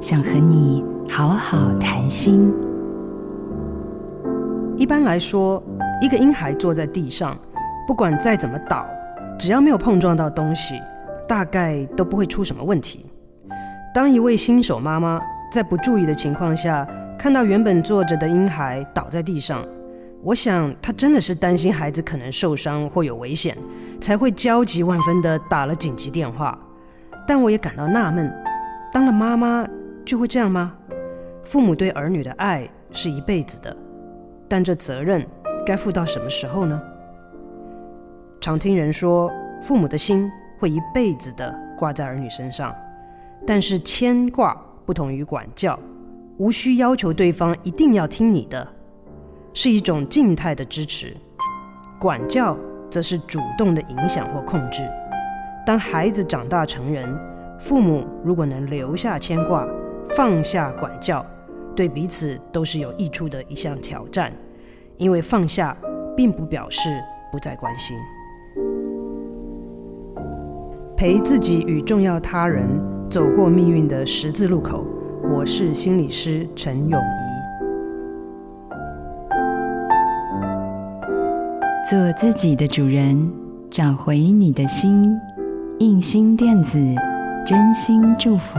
想和你好好谈心。一般来说，一个婴孩坐在地上，不管再怎么倒，只要没有碰撞到东西，大概都不会出什么问题。当一位新手妈妈在不注意的情况下，看到原本坐着的婴孩倒在地上，我想她真的是担心孩子可能受伤或有危险，才会焦急万分地打了紧急电话。但我也感到纳闷，当了妈妈就会这样吗？父母对儿女的爱是一辈子的，但这责任该负到什么时候呢？常听人说，父母的心会一辈子的挂在儿女身上，但是牵挂不同于管教。无需要求对方一定要听你的，是一种静态的支持；管教则是主动的影响或控制。当孩子长大成人，父母如果能留下牵挂，放下管教，对彼此都是有益处的一项挑战。因为放下并不表示不再关心。陪自己与重要他人走过命运的十字路口。我是心理师陈永仪。做自己的主人，找回你的心。印心电子，真心祝福。